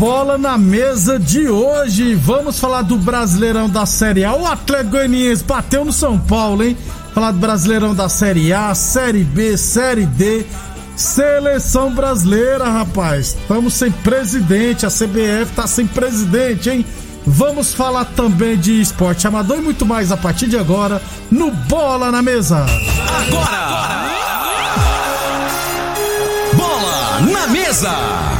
Bola na Mesa de hoje, vamos falar do Brasileirão da Série A. O Atlético Goianiense bateu no São Paulo, hein? Falar do Brasileirão da Série A, Série B, Série D. Seleção brasileira, rapaz. Estamos sem presidente, a CBF tá sem presidente, hein? Vamos falar também de esporte amador e muito mais a partir de agora no Bola na Mesa. Agora! Bola na mesa!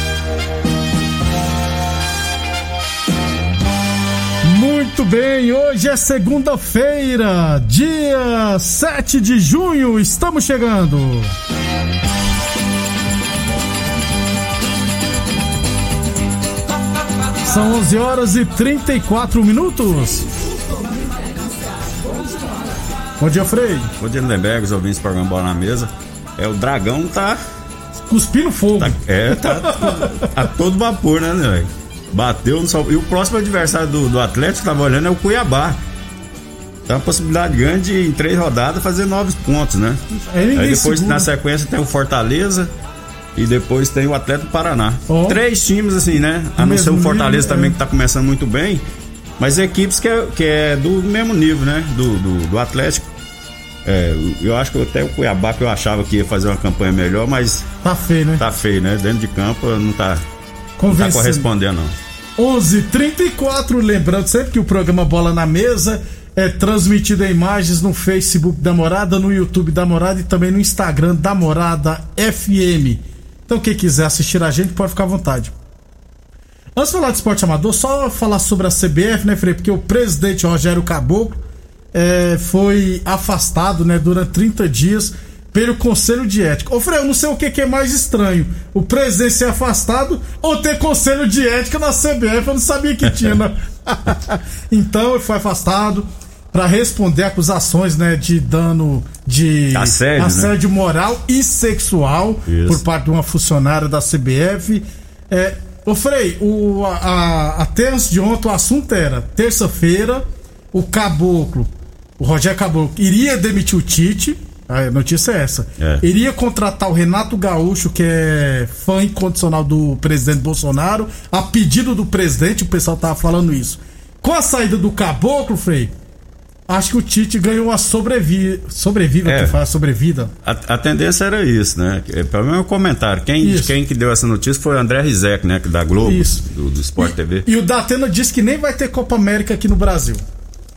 Muito bem, hoje é segunda-feira, dia 7 de junho, estamos chegando. São 11 horas e 34 minutos. Bom dia, Frei. Bom dia, Lindenberg, os ouvintes programa Bola na Mesa. É, o Dragão tá. Cuspindo fogo. tá é, tá a todo vapor, né, velho? Bateu no São E o próximo adversário do, do Atlético, tava olhando, é o Cuiabá. Tem uma possibilidade grande de, em três rodadas, fazer nove pontos, né? Aí Aí depois, segura. na sequência, tem o Fortaleza e depois tem o Atlético Paraná. Ó. Três times, assim, né? A não ser o Fortaleza nível, também, é. que tá começando muito bem. Mas equipes que é, que é do mesmo nível, né? Do, do, do Atlético. É, eu acho que até o Cuiabá que eu achava que ia fazer uma campanha melhor, mas Tá feio, né? tá feio, né? Dentro de campo não tá, não tá Convencendo. correspondendo, não. 11:34 lembrando sempre que o programa Bola na Mesa é transmitido em imagens no Facebook da Morada, no YouTube da Morada e também no Instagram da Morada FM. Então quem quiser assistir a gente pode ficar à vontade. Antes de falar de esporte amador, só falar sobre a CBF, né, Frei? Porque o presidente Rogério Caboclo é, foi afastado, né, durante 30 dias pelo Conselho de Ética. Ô, Frei, eu não sei o que, que é mais estranho: o presidente ser afastado ou ter Conselho de Ética na CBF. Eu não sabia que tinha, né? então, ele foi afastado para responder acusações, né, de dano de Assédio, né? assédio moral e sexual Isso. por parte de uma funcionária da CBF. É, ô Frei, o, a, a, até antes de ontem o assunto era terça-feira, o Caboclo, o Rogério Caboclo, iria demitir o Tite. A notícia é essa. É. Iria contratar o Renato Gaúcho, que é fã incondicional do presidente Bolsonaro, a pedido do presidente, o pessoal tava falando isso. Com a saída do Caboclo, Frei, acho que o Tite ganhou uma sobrevi... sobrevida, É. que fala sobrevida. A, a tendência era isso, né? É, Pelo menos um comentário. Quem, Isso. quem que deu essa notícia foi o André Rizek, né? que Da Globo, do, do Sport TV. E o Datena disse que nem vai ter Copa América aqui no Brasil.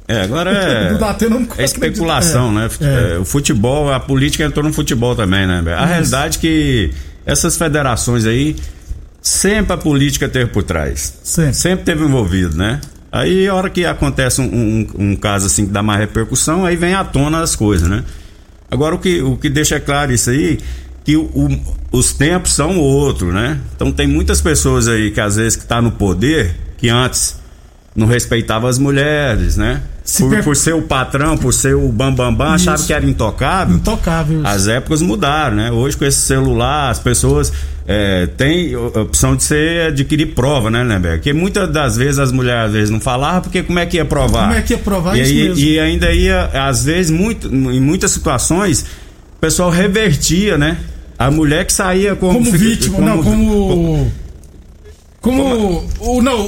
É, agora é. Não É especulação, né? É, é. O futebol, a política entrou no futebol também, né? A realidade é que essas federações aí, sempre a política teve por trás. Sempre. Sempre teve envolvido, né? Aí, a hora que acontece um, um- um caso assim que dá mais repercussão, aí vem à tona as coisas, né? Agora, o que, o que deixa claro isso aí, que o- o- os tempos são outros, né? Então, tem muitas pessoas aí que às vezes que tá no poder, que antes não respeitava as mulheres, né? Por, per- por ser o patrão, por ser o bambambam, bam, bam, achava que era intocável. Intocável. isso. As épocas mudaram, né? Hoje com esse celular, as pessoas é, têm a opção de ser adquirir prova, né, Lemberg? Porque muitas das vezes as mulheres às vezes não falavam, porque como é que ia provar? Como é que ia provar e, isso mesmo? e ainda ia, às vezes, muito, em muitas situações, o pessoal revertia, né? A mulher que saía como, Como vítima, não, como. Como. O, não,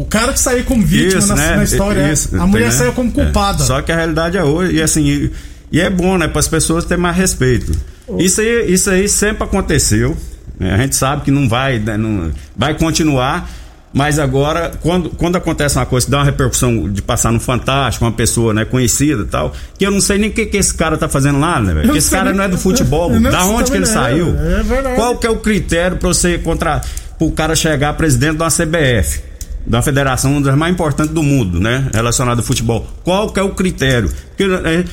o cara que saiu como vítima Isso, na, né? na história. é. Isso, a mulher tem, né? saiu como culpada. É. Só que a realidade é hoje, e assim, e, e é bom, né, para as pessoas terem mais respeito. Isso aí, isso aí sempre aconteceu. né? A gente sabe que não vai, né, não- vai continuar. Mas agora, quando, quando acontece uma coisa que dá uma repercussão de passar no Fantástico, uma pessoa né, conhecida e tal, que eu não sei nem o que, que esse cara tá fazendo lá, né, velho? Esse cara nem- não é do futebol. Da onde que ele é, saiu? é verdade. Qual que é o critério para você contra o cara chegar presidente de uma CBF? Da federação, uma das mais importantes do mundo, né? Relacionada ao futebol. Qual que é o critério? Porque, é,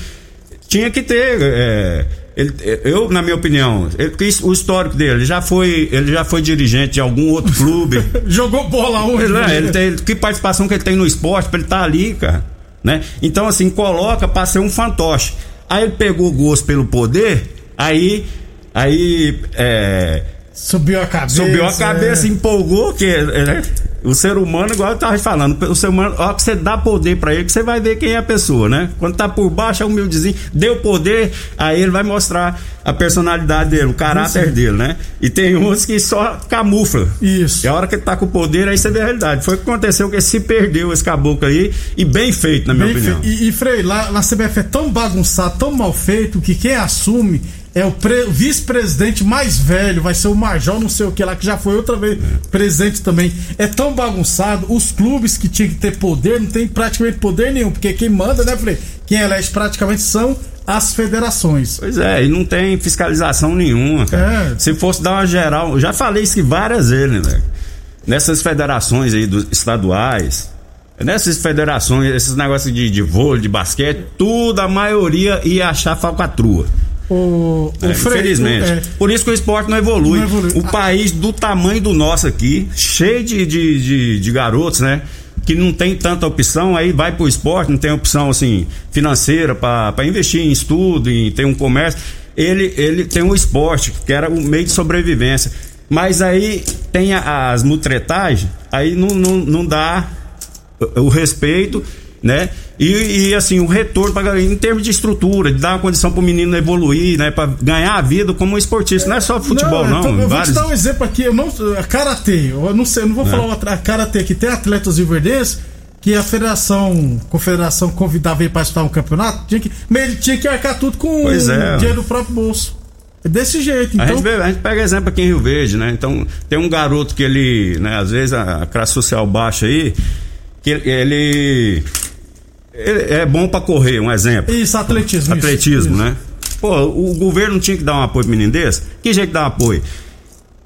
tinha que ter. é, ele- eu, na minha opinião, ele- o histórico dele, ele já foi, ele já foi dirigente de algum outro clube. Jogou bola onde? Ele, é, ele tem, que participação que ele tem no esporte pra ele estar ali, cara. Né? Então, assim, coloca pra ser um fantoche. Aí ele pegou gosto pelo poder, aí. Aí. é, Subiu a cabeça. subiu a cabeça, é. empolgou, que né? o ser humano, igual eu tava falando, o ser humano, ó, que você dá poder pra ele, que você vai ver quem é a pessoa, né? Quando tá por baixo, é humildezinho, deu poder, aí ele vai mostrar a personalidade dele, o caráter Isso. dele, né? E tem uns que só camufla. Isso. E a hora que ele tá com o poder, aí você vê a realidade. Foi o que aconteceu, que se perdeu esse caboclo aí, e bem feito, na minha Bem opinião. E, e Frei, lá na CBF é tão bagunçado, tão mal feito, que quem assume é o, pre- o vice-presidente mais velho, vai ser o Major, não sei o que lá, que já foi outra vez presidente também. É tão bagunçado, os clubes que tinham que ter poder não tem praticamente poder nenhum, porque quem manda, né, Frei? Quem elege praticamente são as federações. Pois é, e não tem fiscalização nenhuma, cara. É. Se fosse dar uma geral, eu já falei isso várias vezes, né? Nessas federações aí dos estaduais, nessas federações, esses negócios de, de vôlei, de basquete, tudo, a maioria ia achar falcatrua. O, o É, infelizmente. o- é, Por isso que o esporte não evolui. Não evolui. O país do tamanho do nosso aqui, cheio de, de, de, de garotos, né? Que não tem tanta opção, aí vai pro esporte, não tem opção assim financeira para investir em estudo, em ter um comércio. Ele, ele tem um esporte, que era o meio de sobrevivência. Mas aí tem as mutretagens, aí não, não, não dá o o respeito, né? E, e, assim, o retorno pra, em termos de estrutura, de dar uma condição pro menino evoluir, né? Pra ganhar a vida como um esportista. Não é só futebol, não. então, eu vou vários- te dar um exemplo aqui. Eu não, a Karatê, eu não sei, eu não vou falar outra. A Karatê que tem atletas riverdenses que a federação, confederação convidava ele para disputar um campeonato, tinha que, mas ele tinha que arcar tudo com é. o dinheiro do próprio bolso. É desse jeito, A, então. gente vê- a gente pega exemplo aqui em Rio Verde, né? Então, tem um garoto que ele, né, às vezes a, a classe social baixa aí, que ele, ele é bom pra correr, um exemplo. Isso, atletismo. isso, Atletismo, isso. né? Pô, o governo tinha que dar um apoio pro menino desse? Que jeito dá um apoio?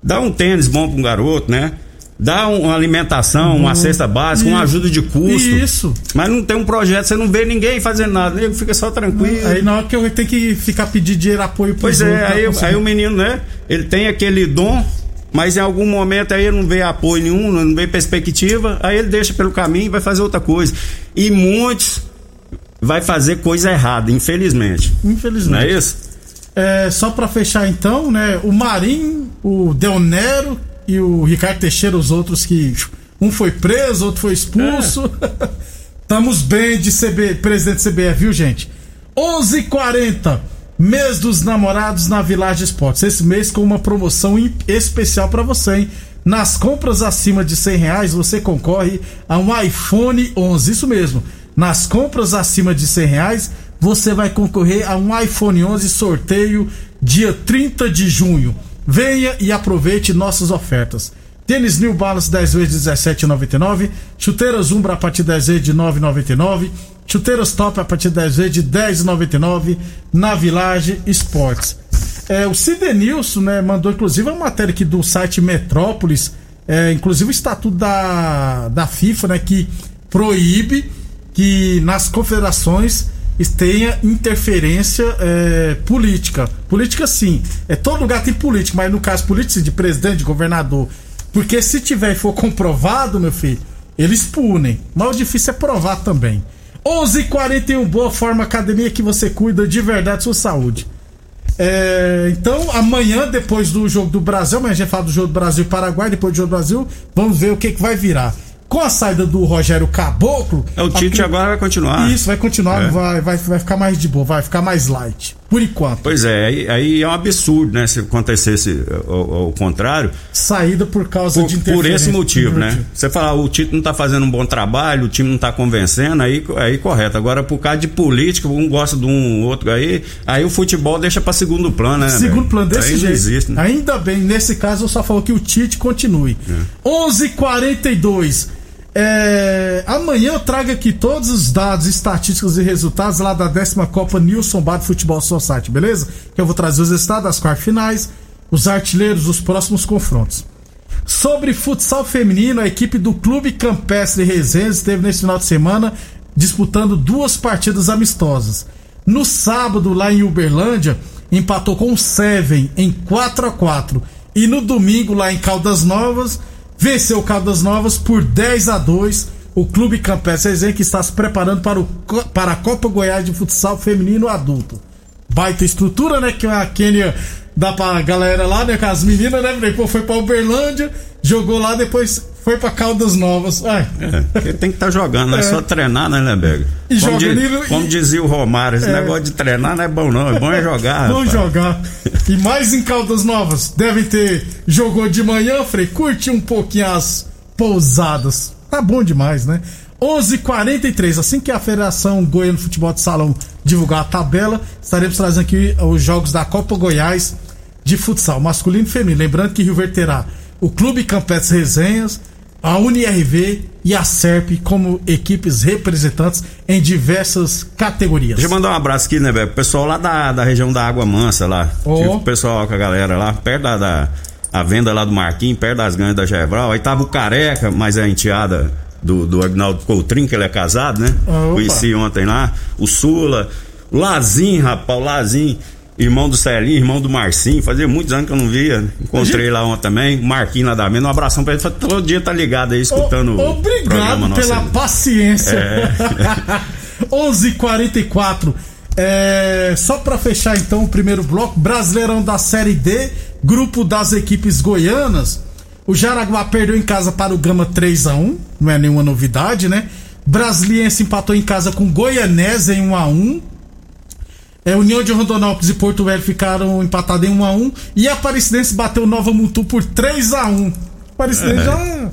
Dá um tênis bom pra um garoto, né? Dá um- uma alimentação, uma cesta básica, uma Isso. ajuda de custo. Isso. Mas não tem um projeto, você não vê ninguém fazendo nada, ele fica só tranquilo. Aí na hora que eu tenho que ficar pedindo dinheiro, apoio pros Pois é, outros, aí, conseguir. aí o menino, né? Ele tem aquele dom, mas em algum momento aí ele não vê apoio nenhum, não vê perspectiva, aí ele deixa pelo caminho e vai fazer outra coisa. E muitos vai fazer coisa errada, infelizmente. Infelizmente. Não é isso? É, só pra fechar então, né? O Marinho, o Deonero e o Ricardo Teixeira, os outros que. Um foi preso, outro foi expulso. Estamos bem de CB, presidente CBF, viu, gente? 11:40 mês dos namorados na Village Esportes. Esse mês com uma promoção especial pra você, hein? Nas compras acima de 100 reais, você concorre a um iPhone 11. Isso mesmo. Nas compras acima de 100 reais, você vai concorrer a um iPhone 11 sorteio dia 30 de junho. Venha e aproveite nossas ofertas. Tênis New Balance 10 vezes 17,99. Chuteiras Umbra a partir de 10 vezes de 9,99. Chuteiras Top a partir de 10 vezes de 10,99 na Village Esportes. É, o Cidenilson, né, mandou inclusive uma matéria aqui do site Metrópolis, é, inclusive o estatuto da, da FIFA, né, que proíbe que nas confederações tenha interferência é, política. Política sim, é todo lugar tem política, mas no caso política de presidente, de governador. Porque se tiver e for comprovado, meu filho, eles punem. Mas o difícil é provar também. 11:41 boa forma academia que você cuida de verdade sua saúde. É, então, amanhã, depois do jogo do Brasil, amanhã a gente fala do jogo do Brasil e Paraguai, depois do jogo do Brasil, vamos ver o que, que vai virar. Com a saída do Rogério Caboclo. É, o Tite a- agora vai continuar. Isso, vai continuar, É. vai, vai, vai ficar mais de boa, vai ficar mais light. Por enquanto. Pois é, aí, aí é um absurdo, né? Se acontecesse ao, ao contrário, Saída por causa por, de por esse motivo, Por né? Você falar, o Tite não tá fazendo um bom trabalho, o time não tá convencendo, aí, aí correto. Agora, por causa de política, um gosta de um, outro aí, aí o futebol deixa pra segundo plano, né? Segundo plano desse aí jeito. Existe, né? Ainda bem, nesse caso eu só falo que o Tite continue. É. 11:42. É, amanhã eu trago aqui todos os dados, estatísticas e resultados lá da décima Copa Nilson Bar Futebol Society, beleza? Que eu vou trazer os resultados das quartas finais, os artilheiros dos próximos confrontos. Sobre futsal feminino, a equipe do Clube Campestre Resenha esteve nesse final de semana disputando duas partidas amistosas. No sábado, lá em Uberlândia, empatou com o Seven em 4 a 4 E no domingo, lá em Caldas Novas, venceu Caldas Novas por 10 a 2 O Clube Campestre Resenha que está se preparando para, o, para a Copa Goiás de Futsal Feminino Adulto baita estrutura, né? Que a Kênia dá pra galera lá, né? Com as meninas, né? Depois foi pra Uberlândia, jogou lá, depois foi pra Caldas Novas. É, tem que estar jogando, não é. É. só treinar, né, Leberg? E como, joga diz- no- como e- dizia o Romário, esse É. negócio de treinar não é bom, não. É bom é jogar. rapaz. jogar. E mais em Caldas Novas, devem ter. Jogou de manhã, Frei, curte um pouquinho as pousadas. Tá bom demais, né? 11:43 assim que a Federação Goiana de Futebol de Salão divulgar a tabela, estaremos trazendo aqui os jogos da Copa Goiás de futsal, masculino e feminino. Lembrando que Rio Verde terá o Clube Campestre Resenhas, a UniRV e a SERP como equipes representantes em diversas categorias. Deixa eu mandar um abraço aqui, né, velho? O pessoal lá da, da região da Água Mansa lá. Tive o pessoal com a galera lá, perto da, da a venda lá do Marquinhos, perto das ganhas da Gebral. Aí tava o Careca, mas é a enteada do, do Agnaldo Coutrinho, que ele é casado, né? Opa. Conheci ontem lá. O Sula, o Lazinho, rapaz, o Lazinho. Irmão do Celinho, irmão do Marcinho, fazia muitos anos que eu não via. Encontrei lá ontem também, o Marquinho lá da Mena. Um abração pra ele. Todo dia tá ligado aí, escutando O- o programa Obrigado nosso. pela paciência. É. 11:44. É, só pra fechar então o primeiro bloco, Brasileirão da Série D, grupo das equipes goianas. O Jaraguá perdeu em casa para o Gama 3 a 1, não é nenhuma novidade, né? Brasiliense empatou em casa com Goianese em 1 a 1. É, União de Rondonópolis e Porto Velho ficaram empatados em 1 a 1 e a Aparecidense bateu Nova Mutu por 3 a 1. Aparecidense já É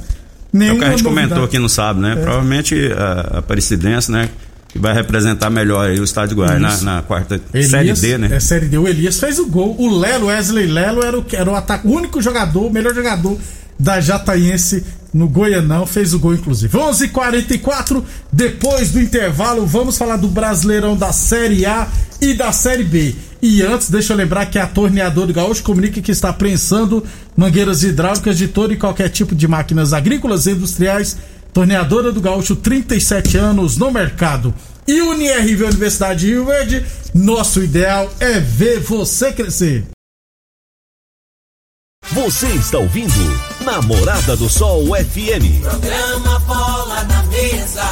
nenhuma o que a gente novidade. comentou aqui no sábado, É. né? Provavelmente a, a Aparecidense, né? Que vai representar melhor aí o Estádio Goiás na, na quarta Elias, Série D, né? É Série D. O Elias fez o gol. O Lelo, Wesley Lelo, era o, era o, ataque, o único jogador, o melhor jogador da Jataiense no Goianão. Fez o gol, inclusive. 11:44 h 44 depois do intervalo, vamos falar do Brasileirão da Série A e da Série B. E antes, deixa eu lembrar que a Torneadora do Gaúcho comunica que está prensando mangueiras hidráulicas de todo e qualquer tipo de máquinas agrícolas e industriais. Torneadora do Gaúcho, 37 anos no mercado. E UniRV Universidade de Rio Verde, nosso ideal é ver você crescer. Você está ouvindo Namorada do Sol FM. Programa Bola na Mesa,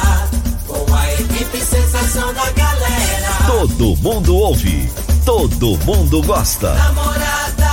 com a equipe sensação da galera. Todo mundo ouve, todo mundo gosta. Namorada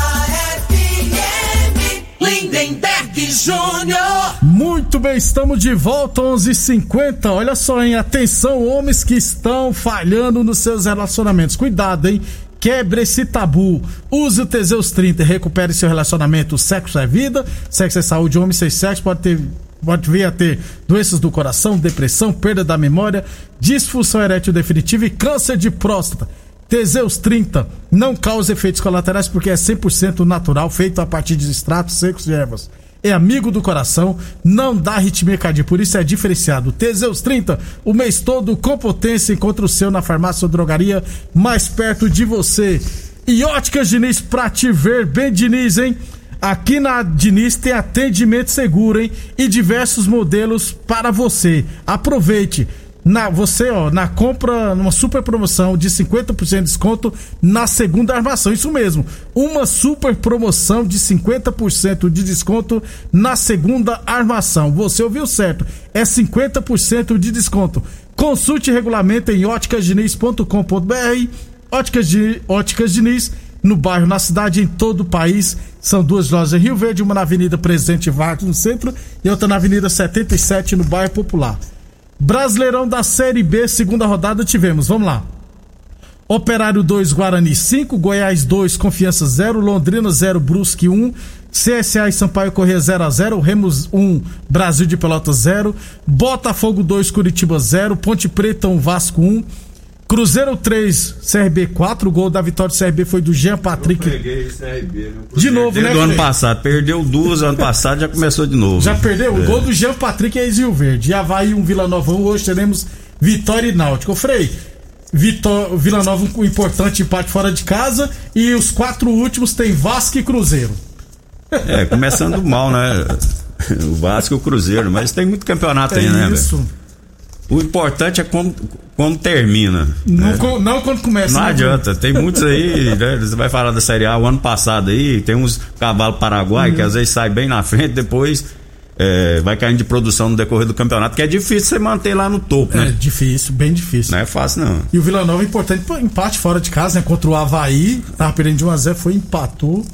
FM, Lindenberg Júnior. Muito bem, estamos de volta 11:50. Olha só, hein? Atenção, homens que estão falhando nos seus relacionamentos. Cuidado, hein? Quebre esse tabu. Use o Teseus 30 e recupere seu relacionamento. Sexo é vida, sexo é saúde. Homem sem sexo pode ter. Pode vir a ter doenças do coração, depressão, perda da memória, disfunção erétil definitiva e câncer de próstata. Teseus 30 não causa efeitos colaterais porque é 100% natural, feito a partir de extratos secos de ervas. É amigo do coração, não dá arritmia cardíaca, por isso é diferenciado. Teseus 30, o mês todo com potência, encontra o seu na farmácia ou drogaria mais perto de você. E óticas Diniz pra te ver bem, Diniz, hein? Aqui na Diniz tem atendimento seguro, hein? E diversos modelos para você. Aproveite! Na você, ó, na compra, numa super promoção de 50% de desconto na segunda armação. Isso mesmo, uma super promoção de 50% de desconto na segunda armação. Você ouviu certo? É 50% de desconto. Consulte regulamento em óticasdiniz.com.br. Óticas, de, Óticas Diniz, no bairro, na cidade, em todo o país. São duas lojas em Rio Verde, uma na Avenida Presidente Vargas, no centro, e outra na Avenida 77, no bairro Popular. Brasileirão da Série B, segunda rodada, tivemos. Vamos lá. Operário 2, Guarani 5, Goiás 2, Confiança 0, Londrina 0, Brusque 1, CSA e Sampaio Corrêa 0 a 0, Remos 1, Brasil de Pelotas 0, Botafogo 2, Curitiba 0, Ponte Preta 1, Vasco 1, Cruzeiro 3, CRB 4, o gol da vitória do CRB foi do Jean Patrick. De novo, né, Do ano passado, perdeu duas ano passado, já começou de novo. Já perdeu? O gol do Jean Patrick é Rio Verde. E Havaí, um Vila Nova 1. Hoje teremos Vitória e Náutico. Frei, Vitó Vila Nova um importante empate fora de casa. E os quatro últimos tem Vasco e Cruzeiro. É, começando mal, né? O Vasco e o Cruzeiro, mas tem muito campeonato aí, né, É isso. O importante é como, como termina. Não, né? co- não quando começa. Não né, adianta, tem muitos aí, né? Você vai falar da Série A o ano passado aí, tem uns cavalos paraguai que às vezes sai bem na frente, depois é, vai caindo de produção no decorrer do campeonato, que é difícil você manter lá no topo, É né? difícil, bem difícil. Não é fácil, não. E o Vila Nova é importante empate fora de casa, né? Contra o Havaí. Tava perdendo de 1x0, foi empatou.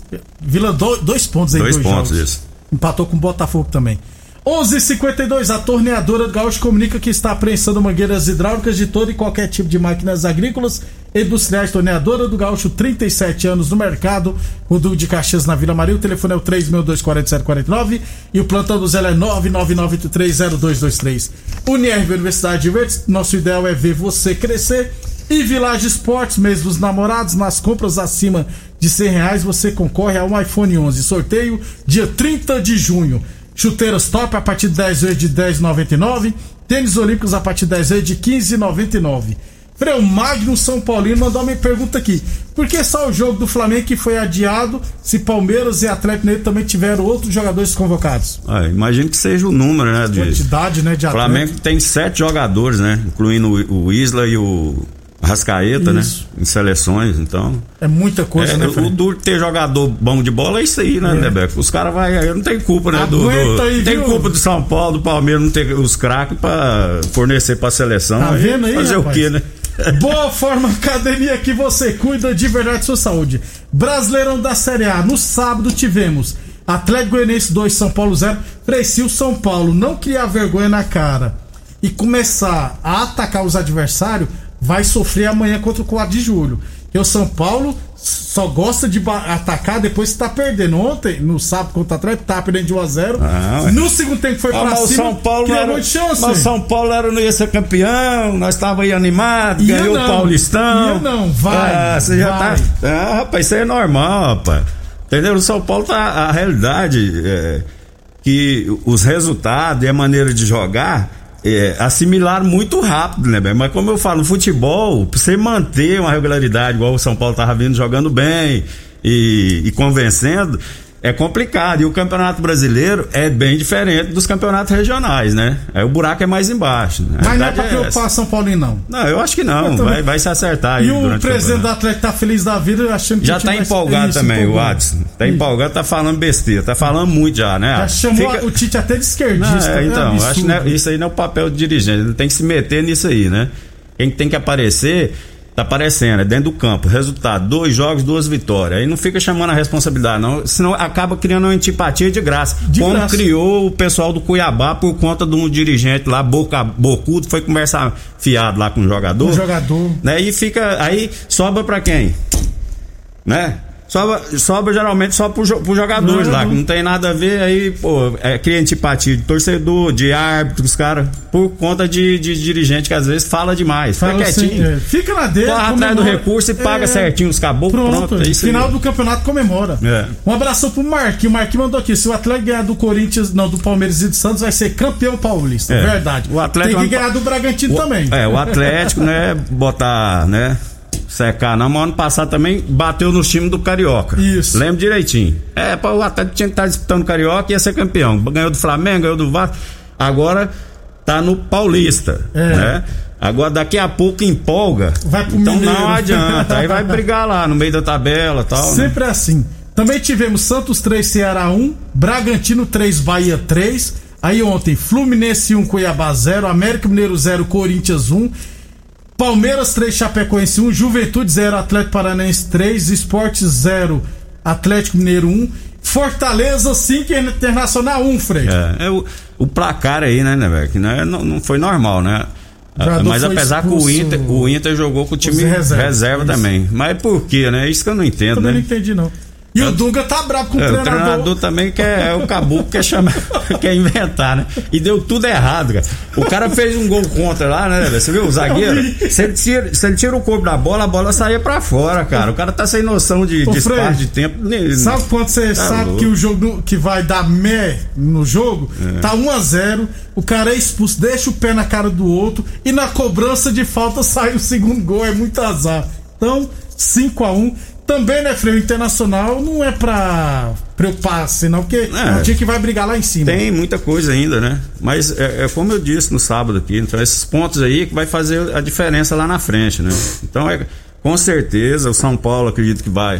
Vila, do- dois pontos aí, Dois dois, pontos, jogos. isso. Empatou com o Botafogo também. 11:52 a torneadora do Gaúcho comunica que está apreensando mangueiras hidráulicas de todo e qualquer tipo de máquinas agrícolas industriais. Torneadora do Gaúcho, 37 anos no mercado. Duque de Caxias na Vila Maria. O telefone é o 3624749 e o plantão do Zé é 999830223. Unirv Universidade de Verdes, nosso ideal é ver você crescer. E Village Esportes, mês dos namorados, nas compras acima de 100 reais você concorre a um iPhone 11. Sorteio dia 30 de junho. Chuteiras top a partir de 10 vezes de 10,99. Tênis olímpicos a partir de 10 vezes de 15,99. Freu Magno São Paulino mandou uma pergunta aqui. Por que só o jogo do Flamengo que foi adiado se Palmeiras e Atlético Mineiro também tiveram outros jogadores convocados? Ah, imagino que seja o número, né? De... Quantidade, né, de O Flamengo tem sete jogadores, né? Incluindo o Isla e o Rascaeta, Isso. né? Em seleções, então. É muita coisa, É, né, o duro ter jogador bom de bola é isso aí, né, Nebeco? Os caras vai, aí não tem culpa, né? Do, do- aí, tem viu? culpa do São Paulo, do Palmeiras não ter os craques pra fornecer pra seleção. Tá vendo aí, Fazer rapaz? o quê, né? Boa Forma Academia que você cuida de verdade sua saúde. Brasileirão da Série A. No sábado tivemos Atlético Goianiense 2, São Paulo 0. Frei, se o São Paulo não criar vergonha na cara e começar a atacar os adversários, vai sofrer amanhã contra o 4 de julho. Porque o São Paulo só gosta de atacar depois que tá perdendo. Ontem, no sábado contra o Atlético, tá perdendo de 1 a 0 Ah. No segundo tempo foi Ah, pra cima. São Paulo criou era, chance. mas o São Paulo era, não ia ser campeão, nós estávamos aí animados, Ia ganhou não, o Paulistão. ia não, vai, Ah, você já vai. tá. Ah, rapaz, isso aí é normal, rapaz. Entendeu? O São Paulo tá. A realidade é que os resultados e a maneira de jogar. É, muito rápido, né, velho? Mas como eu falo, futebol, pra você manter uma regularidade, igual o São Paulo tava vindo jogando bem e, e convencendo, é complicado. E o campeonato brasileiro é bem diferente dos campeonatos regionais, né? Aí o buraco é mais embaixo. né? A Mas não é pra é preocupar essa. São Paulino, não. Não, eu acho que não. Vai, vai se acertar aí. E o presidente do campeonato. Atlético tá feliz da vida, achando que Já o tá empolgado Isso, também, o empolgado. Adson. Tá empolgado, tá falando besteira. Tá falando muito já, né? Já chamou Fica- o Tite até de Não, esquerdista. é, então, absurdo. acho que não é- isso aí não é o papel do dirigente. Ele tem que se meter nisso aí, né? Quem tem que aparecer, tá aparecendo, é dentro do campo. Resultado: dois jogos, duas vitórias. Aí não fica chamando a responsabilidade, não. Senão acaba criando uma antipatia de graça. De como graça. criou o pessoal do Cuiabá por conta de um dirigente lá, boca, bocudo, foi conversar fiado lá com o jogador. O jogador. Né? E fica. Aí sobra pra quem? Né? Sobra, sobra geralmente só pro, jo- pros jogadores Não, lá, não. que não tem nada a ver, aí, pô, é, cria antipatia de torcedor, de árbitro, os caras, por conta de, de dirigente que às vezes fala demais. Fica Fala assim, quietinho. é, fica na dele. Corre atrás do recurso e paga É, certinho os caboclos, Pronto, pronto, é final aí. do campeonato comemora. É. Um abração pro Marquinhos. O Marquinhos mandou aqui: se o Atlético ganhar do Corinthians, não, do Palmeiras e do Santos, vai ser campeão paulista. É. Verdade. O Atlético Tem que ganhar do Bragantino também. É, o Atlético, né, botar, né, secar não, mas ano passado também bateu nos times do Carioca. Isso. Lembro direitinho. É, pô, o Atlético tinha que estar disputando o Carioca e ia ser campeão. Ganhou do Flamengo, ganhou do Vasco. Agora tá no Paulista, É. né? Agora daqui a pouco empolga. Vai pro então Mineiro. não adianta. Aí vai brigar lá no meio da tabela, tal. né? Sempre assim. Também tivemos Santos 3, Ceará 1, Bragantino 3, Bahia 3. Aí ontem, Fluminense 1, Cuiabá 0, América Mineiro 0, Corinthians 1. Palmeiras 3, Chapecoense 1, Juventude 0, Atlético Paranaense 3, Esporte 0, Atlético Mineiro 1. Fortaleza 5, Internacional 1, Frei. É, é o, o placar aí, né, né, velho? Que não, é- não, não foi normal, né? jogador Mas apesar que o Inter, o Inter jogou com o time reserva, isso. também. Mas por quê, né? Isso que eu não entendo, Também não né? entendi, não. E o Dunga tá bravo com o É, o treinador. treinador também quer, é o caboclo quer chamar, quer inventar, né? E deu tudo errado, cara. O cara fez um gol contra lá, né? Você viu o zagueiro? Se ele, tira, se ele tira o corpo da bola, a bola saía pra fora, cara. O cara tá sem noção de, Ô, de Fred, espaço, de tempo. Sabe quando você sabe louco. que o jogo que vai dar mé no jogo? É. Tá 1 a 0 o cara é expulso, deixa o pé na cara do outro e na cobrança de falta sai o segundo gol, é muito azar. Então, 5 a 1 Também, né, Freio Internacional não é pra preocupar, senão, porque é, um time que vai brigar lá em cima. Tem muita coisa ainda, né? Mas é, é como eu disse no sábado aqui, então esses pontos aí que vai fazer a diferença lá na frente, né? Então é com certeza o São Paulo acredito que vai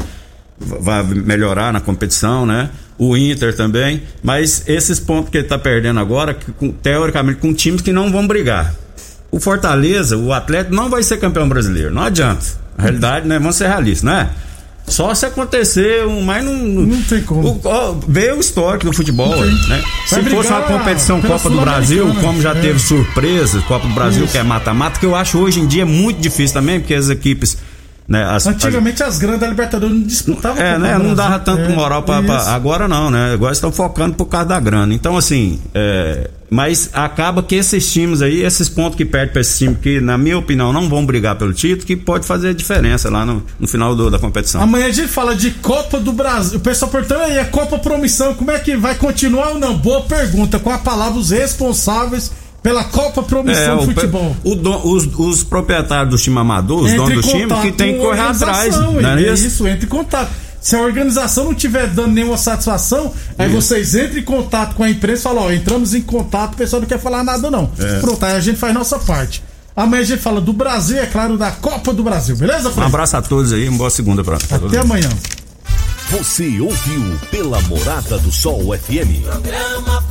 vai melhorar na competição, né? O Inter também, mas esses pontos que ele tá perdendo agora, que, com- teoricamente com times que não vão brigar. O Fortaleza, o Atlético não vai ser campeão brasileiro, não adianta. A realidade, né? Vamos ser realistas, né? Só se acontecer um, mas não. Não tem como. O, vê o histórico do futebol, né? Se fosse uma competição Copa do Brasil, como já é. teve surpresa, Copa do Brasil Isso. que é mata-mata, que eu acho hoje em dia muito difícil também, porque as equipes, né, as, Antigamente as grandes da Libertadores não disputavam. é, né? Não dava tanto É, moral isso. Agora não, né? Agora estão focando por causa da grana. Então, assim, é, mas acaba que esses times aí, esses pontos que perde pra esses times que, na minha opinião, não vão brigar pelo título, que pode fazer diferença lá no, no final do- da competição. Amanhã a gente fala de Copa do Brasil. O pessoal perguntando aí, a Copa Promissão, como é que vai continuar ou não? Boa pergunta. Com a palavra os responsáveis pela Copa Promissão de É, o Futebol. o don- os, os proprietários do time amador, os Entre donos do time, que tem que a correr atrás. é é isso? isso, entre em contato. Se a organização não tiver dando nenhuma satisfação, aí vocês entrem em contato com a imprensa e falam, ó, entramos em contato, o pessoal não quer falar nada não. É. Pronto, aí a gente faz nossa parte. Amanhã a gente fala do Brasil, é claro, da Copa do Brasil, beleza, Um Fred? abraço a todos aí, uma boa segunda pra, pra todos. Até amanhã. Você ouviu pela Morada do Sol FM. Programa